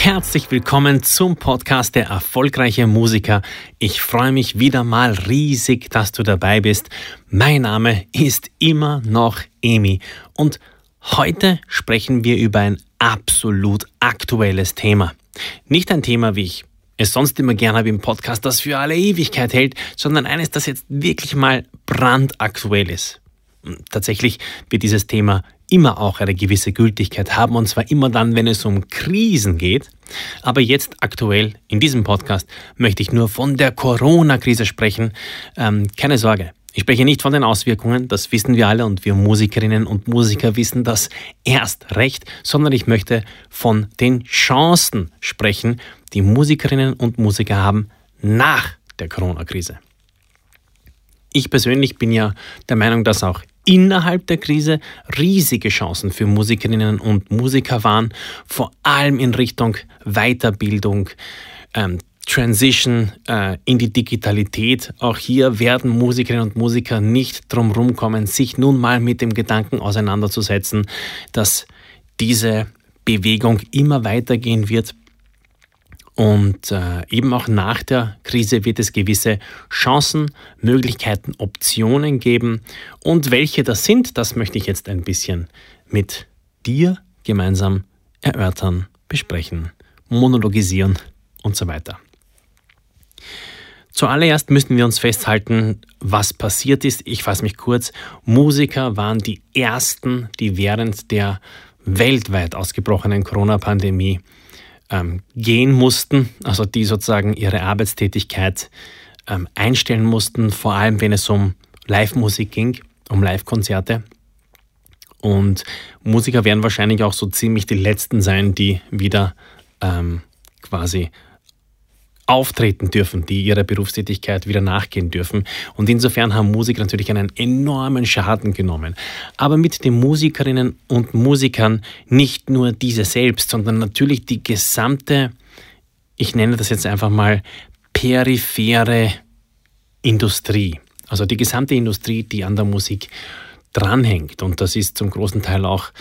Herzlich willkommen zum Podcast der erfolgreiche Musiker. Ich freue mich wieder mal riesig, dass du dabei bist. Mein Name ist immer noch Emi und heute sprechen wir über ein absolut aktuelles Thema. Nicht ein Thema, wie ich es sonst immer gerne habe im Podcast, das für alle Ewigkeit hält, sondern eines, das jetzt wirklich mal brandaktuell ist. Tatsächlich wird dieses Thema immer auch eine gewisse Gültigkeit haben und zwar immer dann, wenn es um Krisen geht. Aber jetzt aktuell in diesem Podcast möchte ich nur von der Corona-Krise sprechen. Ähm, keine Sorge, ich spreche nicht von den Auswirkungen, das wissen wir alle und wir Musikerinnen und Musiker wissen das erst recht, sondern ich möchte von den Chancen sprechen, die Musikerinnen und Musiker haben nach der Corona-Krise. Ich persönlich bin ja der Meinung, dass auch innerhalb der Krise riesige Chancen für Musikerinnen und Musiker waren, vor allem in Richtung Weiterbildung, ähm, Transition äh, in die Digitalität. Auch hier werden Musikerinnen und Musiker nicht drum kommen, sich nun mal mit dem Gedanken auseinanderzusetzen, dass diese Bewegung immer weitergehen wird, und äh, eben auch nach der Krise wird es gewisse Chancen, Möglichkeiten, Optionen geben. Und welche das sind, das möchte ich jetzt ein bisschen mit dir gemeinsam erörtern, besprechen, monologisieren und so weiter. Zuallererst müssen wir uns festhalten, was passiert ist. Ich fasse mich kurz. Musiker waren die ersten, die während der weltweit ausgebrochenen Corona-Pandemie ähm, gehen mussten, also die sozusagen ihre Arbeitstätigkeit ähm, einstellen mussten, vor allem wenn es um Live-Musik ging, um Live-Konzerte. Und Musiker werden wahrscheinlich auch so ziemlich die letzten sein, die wieder ähm, quasi auftreten dürfen, die ihrer Berufstätigkeit wieder nachgehen dürfen. Und insofern haben Musiker natürlich einen enormen Schaden genommen. Aber mit den Musikerinnen und Musikern nicht nur diese selbst, sondern natürlich die gesamte, ich nenne das jetzt einfach mal, periphere Industrie. Also die gesamte Industrie, die an der Musik dranhängt. Und das ist zum großen Teil auch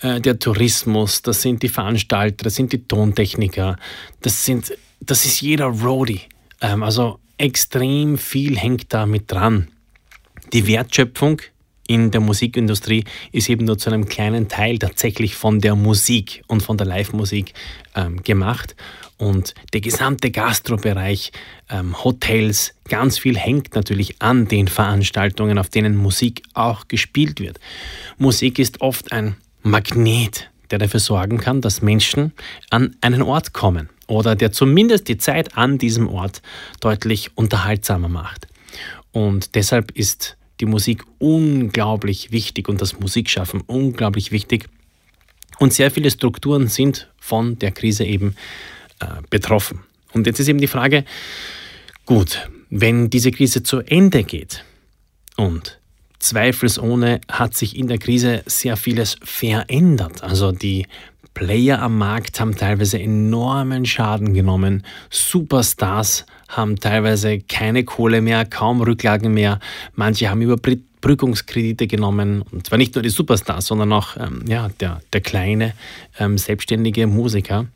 äh, der Tourismus, das sind die Veranstalter, das sind die Tontechniker, das sind das ist jeder Roadie. Ähm, also extrem viel hängt da mit dran. Die Wertschöpfung in der Musikindustrie ist eben nur zu einem kleinen Teil tatsächlich von der Musik und von der Live-Musik ähm, gemacht. Und der gesamte Gastrobereich, ähm, Hotels, ganz viel hängt natürlich an den Veranstaltungen, auf denen Musik auch gespielt wird. Musik ist oft ein Magnet, der dafür sorgen kann, dass Menschen an einen Ort kommen oder der zumindest die Zeit an diesem Ort deutlich unterhaltsamer macht. Und deshalb ist die Musik unglaublich wichtig und das Musikschaffen unglaublich wichtig. Und sehr viele Strukturen sind von der Krise eben äh, betroffen. Und jetzt ist eben die Frage, gut, wenn diese Krise zu Ende geht und zweifelsohne hat sich in der Krise sehr vieles verändert. Also die Player am Markt haben teilweise enormen Schaden genommen. Superstars haben teilweise keine Kohle mehr, kaum Rücklagen mehr. Manche haben Überbrückungskredite genommen. Und zwar nicht nur die Superstars, sondern auch ähm, ja, der, der kleine ähm, selbstständige Musiker.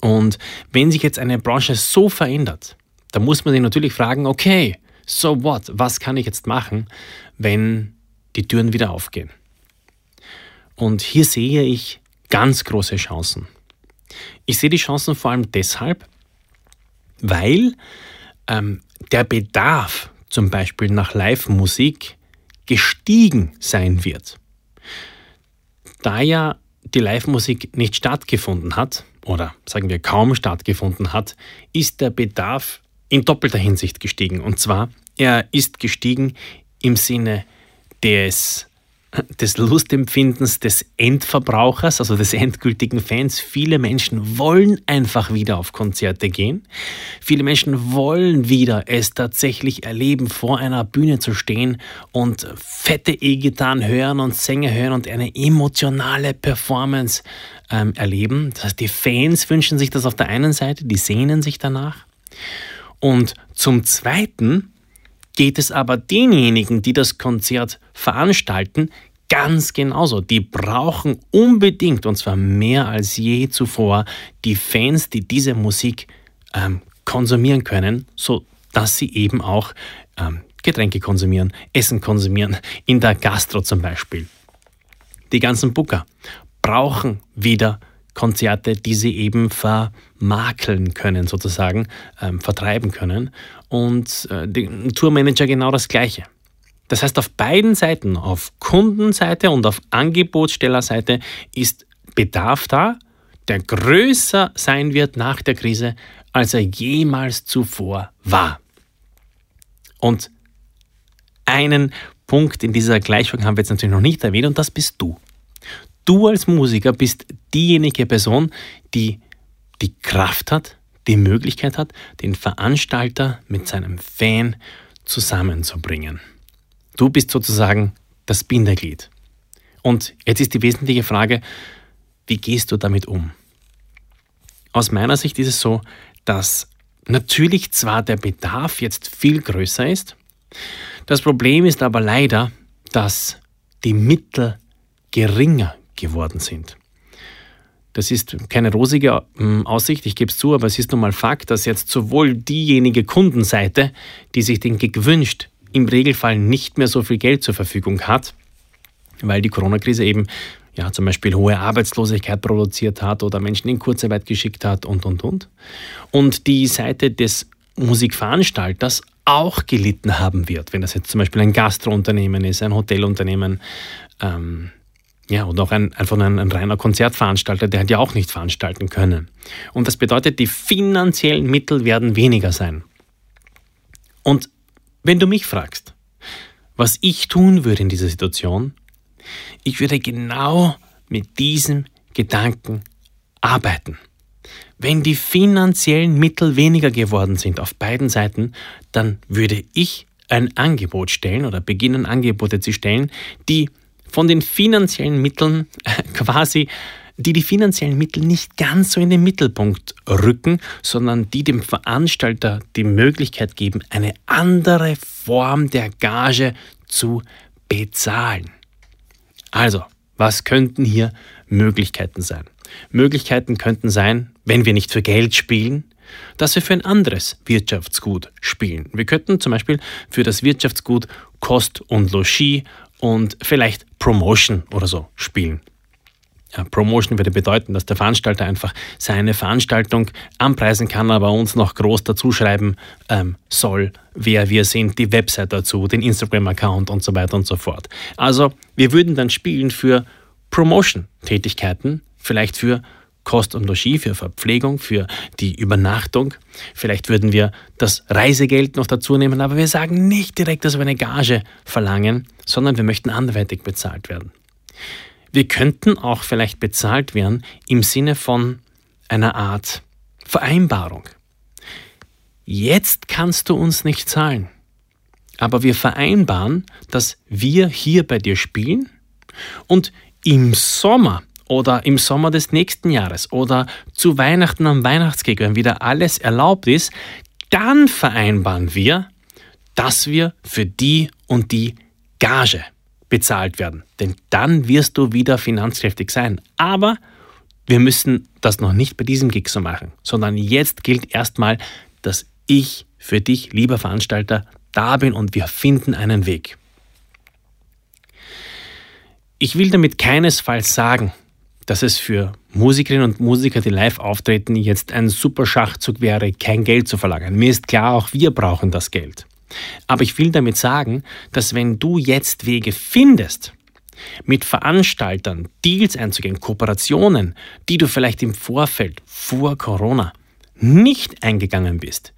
Und wenn sich jetzt eine Branche so verändert, dann muss man sich natürlich fragen, okay, so what? Was kann ich jetzt machen, wenn die Türen wieder aufgehen? Und hier sehe ich ganz große Chancen. Ich sehe die Chancen vor allem deshalb, weil ähm, der Bedarf zum Beispiel nach Live-Musik gestiegen sein wird. Da ja die Live-Musik nicht stattgefunden hat, oder sagen wir kaum stattgefunden hat, ist der Bedarf in doppelter Hinsicht gestiegen. Und zwar, er ist gestiegen im Sinne des des Lustempfindens des Endverbrauchers, also des endgültigen Fans. Viele Menschen wollen einfach wieder auf Konzerte gehen. Viele Menschen wollen wieder es tatsächlich erleben, vor einer Bühne zu stehen und fette E-Gitarren hören und Sänger hören und eine emotionale Performance ähm, erleben. Das heißt, die Fans wünschen sich das auf der einen Seite, die sehnen sich danach. Und zum Zweiten geht es aber denjenigen, die das Konzert veranstalten, ganz genauso. Die brauchen unbedingt, und zwar mehr als je zuvor, die Fans, die diese Musik ähm, konsumieren können, so dass sie eben auch ähm, Getränke konsumieren, Essen konsumieren, in der Gastro zum Beispiel. Die ganzen Booker brauchen wieder Konzerte, die sie eben vermakeln können, sozusagen, ähm, vertreiben können. Und äh, die Tourmanager genau das Gleiche. Das heißt, auf beiden Seiten, auf Kundenseite und auf Angebotsstellerseite, ist Bedarf da, der größer sein wird nach der Krise, als er jemals zuvor war. Und einen Punkt in dieser Gleichung haben wir jetzt natürlich noch nicht erwähnt und das bist du. Du als Musiker bist diejenige Person, die die Kraft hat, die Möglichkeit hat, den Veranstalter mit seinem Fan zusammenzubringen. Du bist sozusagen das Bindeglied. Und jetzt ist die wesentliche Frage, wie gehst du damit um? Aus meiner Sicht ist es so, dass natürlich zwar der Bedarf jetzt viel größer ist, das Problem ist aber leider, dass die Mittel geringer geworden sind. Das ist keine rosige hm, Aussicht, ich gebe es zu, aber es ist nun mal Fakt, dass jetzt sowohl diejenige Kundenseite, die sich den Gig wünscht, im Regelfall nicht mehr so viel Geld zur Verfügung hat, weil die Corona-Krise eben ja, zum Beispiel hohe Arbeitslosigkeit produziert hat oder Menschen in Kurzarbeit geschickt hat und, und, und. Und die Seite des Musikveranstalters auch gelitten haben wird, wenn das jetzt zum Beispiel ein Gastrounternehmen ist, ein Hotelunternehmen, ähm, ja, und auch ein, einfach ein, ein reiner Konzertveranstalter, der hat ja auch nicht veranstalten können. Und das bedeutet, die finanziellen Mittel werden weniger sein. Und wenn du mich fragst, was ich tun würde in dieser Situation, ich würde genau mit diesem Gedanken arbeiten. Wenn die finanziellen Mittel weniger geworden sind auf beiden Seiten, dann würde ich ein Angebot stellen oder beginnen Angebote zu stellen, die von den finanziellen Mitteln quasi, die die finanziellen Mittel nicht ganz so in den Mittelpunkt rücken, sondern die dem Veranstalter die Möglichkeit geben, eine andere Form der Gage zu bezahlen. Also, was könnten hier Möglichkeiten sein? Möglichkeiten könnten sein, wenn wir nicht für Geld spielen, dass wir für ein anderes Wirtschaftsgut spielen. Wir könnten zum Beispiel für das Wirtschaftsgut Kost und Logis und vielleicht Promotion oder so spielen. Ja, Promotion würde bedeuten, dass der Veranstalter einfach seine Veranstaltung anpreisen kann, aber uns noch groß dazuschreiben ähm, soll, wer wir sind, die Website dazu, den Instagram-Account und so weiter und so fort. Also wir würden dann spielen für Promotion-Tätigkeiten, vielleicht für Kost und Logis, für Verpflegung, für die Übernachtung. Vielleicht würden wir das Reisegeld noch dazu nehmen, aber wir sagen nicht direkt, dass wir eine Gage verlangen, sondern wir möchten anderweitig bezahlt werden. Wir könnten auch vielleicht bezahlt werden im Sinne von einer Art Vereinbarung. Jetzt kannst du uns nicht zahlen, aber wir vereinbaren, dass wir hier bei dir spielen und im Sommer oder im Sommer des nächsten Jahres oder zu Weihnachten am Weihnachtskeg, wenn wieder alles erlaubt ist, dann vereinbaren wir, dass wir für die und die Gage bezahlt werden. Denn dann wirst du wieder finanzkräftig sein. Aber wir müssen das noch nicht bei diesem Gig so machen, sondern jetzt gilt erstmal, dass ich für dich, lieber Veranstalter, da bin und wir finden einen Weg. Ich will damit keinesfalls sagen, dass es für Musikerinnen und Musiker, die live auftreten, jetzt ein super Schachzug wäre, kein Geld zu verlagern. Mir ist klar, auch wir brauchen das Geld. Aber ich will damit sagen, dass wenn du jetzt Wege findest, mit Veranstaltern Deals einzugehen, Kooperationen, die du vielleicht im Vorfeld vor Corona nicht eingegangen bist,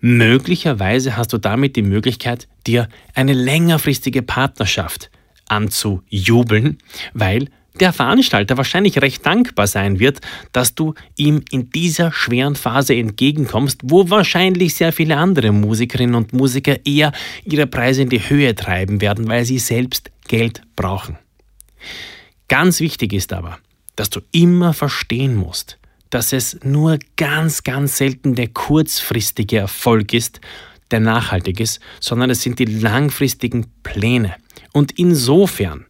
möglicherweise hast du damit die Möglichkeit, dir eine längerfristige Partnerschaft anzujubeln, weil der Veranstalter wahrscheinlich recht dankbar sein wird, dass du ihm in dieser schweren Phase entgegenkommst, wo wahrscheinlich sehr viele andere Musikerinnen und Musiker eher ihre Preise in die Höhe treiben werden, weil sie selbst Geld brauchen. Ganz wichtig ist aber, dass du immer verstehen musst, dass es nur ganz, ganz selten der kurzfristige Erfolg ist, der nachhaltig ist, sondern es sind die langfristigen Pläne. Und insofern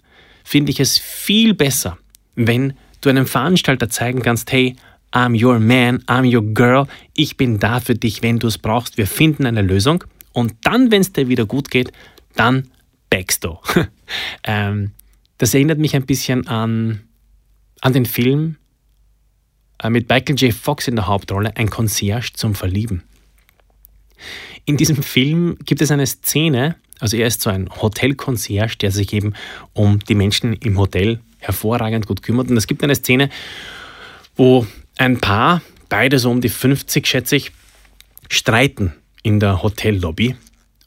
finde ich es viel besser, wenn du einem Veranstalter zeigen kannst, hey, I'm your man, I'm your girl, ich bin da für dich, wenn du es brauchst, wir finden eine Lösung und dann, wenn es dir wieder gut geht, dann backst du. ähm, das erinnert mich ein bisschen an, an den Film äh, mit Michael J. Fox in der Hauptrolle, ein Concierge zum Verlieben. In diesem Film gibt es eine Szene, also er ist so ein Hotelconcierge, der sich eben um die Menschen im Hotel hervorragend gut kümmert. Und es gibt eine Szene, wo ein Paar, beide so um die 50 schätze ich, streiten in der Hotellobby.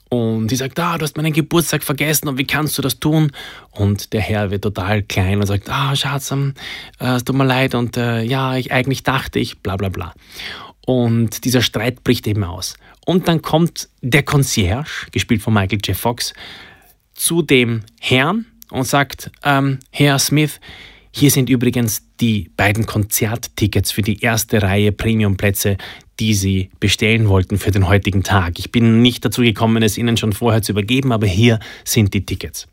Und sie sagt, ah, du hast meinen Geburtstag vergessen und wie kannst du das tun? Und der Herr wird total klein und sagt, ah, Schatz, ähm, äh, es tut mir leid und äh, ja, ich, eigentlich dachte ich, bla bla bla. Und dieser Streit bricht eben aus. Und dann kommt der Concierge, gespielt von Michael J. Fox, zu dem Herrn und sagt, ähm, Herr Smith, hier sind übrigens die beiden Konzerttickets für die erste Reihe Premiumplätze, die Sie bestellen wollten für den heutigen Tag. Ich bin nicht dazu gekommen, es Ihnen schon vorher zu übergeben, aber hier sind die Tickets.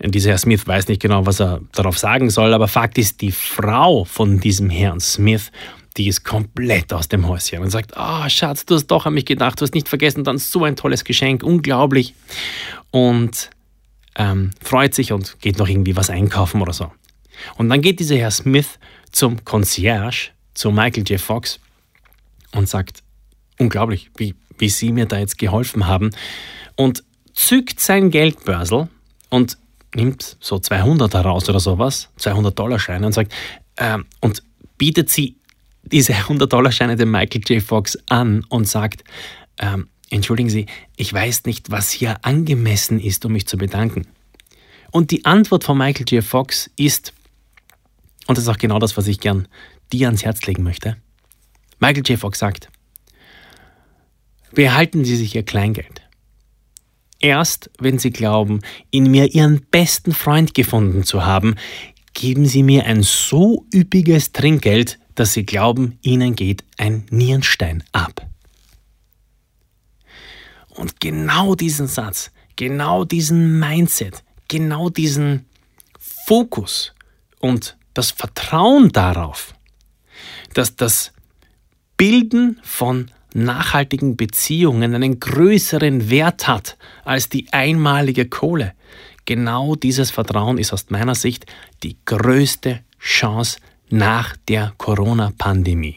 Dieser Herr Smith weiß nicht genau, was er darauf sagen soll, aber Fakt ist, die Frau von diesem Herrn Smith die ist komplett aus dem Häuschen und sagt, ah oh, Schatz, du hast doch an mich gedacht, du hast nicht vergessen, dann so ein tolles Geschenk, unglaublich. Und ähm, freut sich und geht noch irgendwie was einkaufen oder so. Und dann geht dieser Herr Smith zum Concierge, zu Michael J. Fox und sagt, unglaublich, wie, wie Sie mir da jetzt geholfen haben. Und zückt sein Geldbörsel und nimmt so 200 heraus oder sowas, 200 Dollar Scheine und sagt, äh, und bietet sie diese 100-Dollar-Scheine dem Michael J. Fox an und sagt, ähm, entschuldigen Sie, ich weiß nicht, was hier angemessen ist, um mich zu bedanken. Und die Antwort von Michael J. Fox ist, und das ist auch genau das, was ich gern dir ans Herz legen möchte, Michael J. Fox sagt, behalten Sie sich Ihr Kleingeld. Erst wenn Sie glauben, in mir Ihren besten Freund gefunden zu haben, geben Sie mir ein so üppiges Trinkgeld, dass sie glauben, ihnen geht ein Nierenstein ab. Und genau diesen Satz, genau diesen Mindset, genau diesen Fokus und das Vertrauen darauf, dass das Bilden von nachhaltigen Beziehungen einen größeren Wert hat als die einmalige Kohle. Genau dieses Vertrauen ist aus meiner Sicht die größte Chance nach der Corona-Pandemie.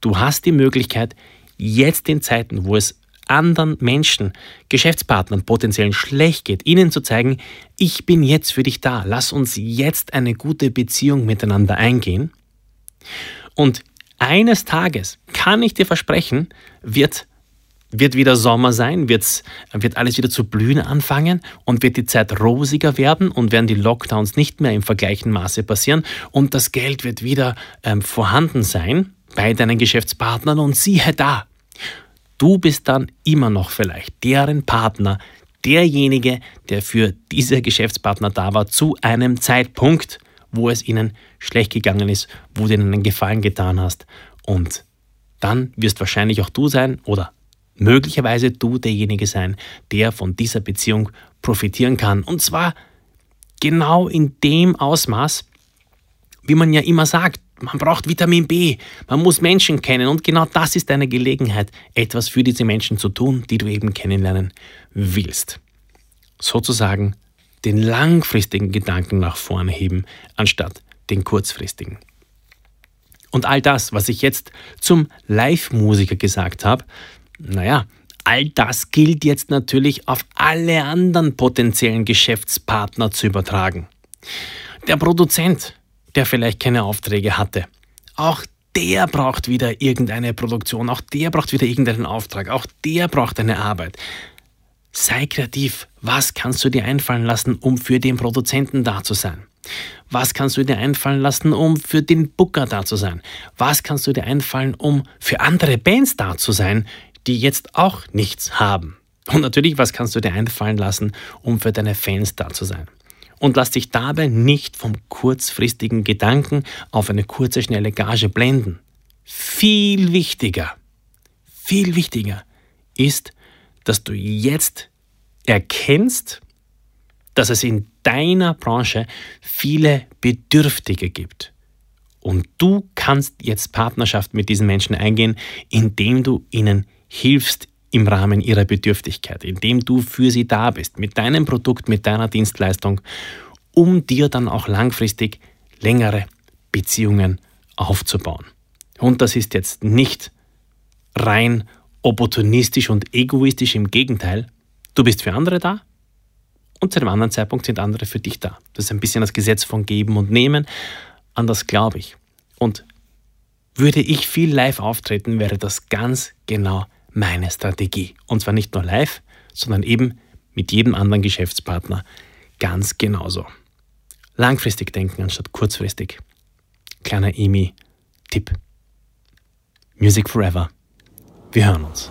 Du hast die Möglichkeit, jetzt in Zeiten, wo es anderen Menschen, Geschäftspartnern potenziell schlecht geht, ihnen zu zeigen, ich bin jetzt für dich da, lass uns jetzt eine gute Beziehung miteinander eingehen. Und eines Tages, kann ich dir versprechen, wird wird wieder Sommer sein, wird's, wird alles wieder zu blühen anfangen? Und wird die Zeit rosiger werden? Und werden die Lockdowns nicht mehr im vergleichen Maße passieren? Und das Geld wird wieder ähm, vorhanden sein bei deinen Geschäftspartnern und siehe da, du bist dann immer noch vielleicht deren Partner, derjenige, der für diese Geschäftspartner da war zu einem Zeitpunkt, wo es ihnen schlecht gegangen ist, wo du ihnen einen Gefallen getan hast. Und dann wirst wahrscheinlich auch du sein oder möglicherweise du derjenige sein, der von dieser Beziehung profitieren kann. Und zwar genau in dem Ausmaß, wie man ja immer sagt, man braucht Vitamin B, man muss Menschen kennen und genau das ist eine Gelegenheit, etwas für diese Menschen zu tun, die du eben kennenlernen willst. Sozusagen den langfristigen Gedanken nach vorne heben, anstatt den kurzfristigen. Und all das, was ich jetzt zum Live-Musiker gesagt habe, naja, all das gilt jetzt natürlich auf alle anderen potenziellen Geschäftspartner zu übertragen. Der Produzent, der vielleicht keine Aufträge hatte, auch der braucht wieder irgendeine Produktion, auch der braucht wieder irgendeinen Auftrag, auch der braucht eine Arbeit. Sei kreativ. Was kannst du dir einfallen lassen, um für den Produzenten da zu sein? Was kannst du dir einfallen lassen, um für den Booker da zu sein? Was kannst du dir einfallen, um für andere Bands da zu sein, die jetzt auch nichts haben? Und natürlich, was kannst du dir einfallen lassen, um für deine Fans da zu sein? Und lass dich dabei nicht vom kurzfristigen Gedanken auf eine kurze, schnelle Gage blenden. Viel wichtiger, viel wichtiger ist, dass du jetzt erkennst, dass es in deiner Branche viele Bedürftige gibt. Und du kannst jetzt Partnerschaft mit diesen Menschen eingehen, indem du ihnen hilfst im Rahmen ihrer Bedürftigkeit, indem du für sie da bist, mit deinem Produkt, mit deiner Dienstleistung, um dir dann auch langfristig längere Beziehungen aufzubauen. Und das ist jetzt nicht rein opportunistisch und egoistisch, im Gegenteil, du bist für andere da und zu einem anderen Zeitpunkt sind andere für dich da. Das ist ein bisschen das Gesetz von Geben und Nehmen, an das glaube ich. Und würde ich viel live auftreten, wäre das ganz genau meine Strategie. Und zwar nicht nur live, sondern eben mit jedem anderen Geschäftspartner ganz genauso. Langfristig denken anstatt kurzfristig. Kleiner Emi-Tipp. Music Forever. Wir hören uns.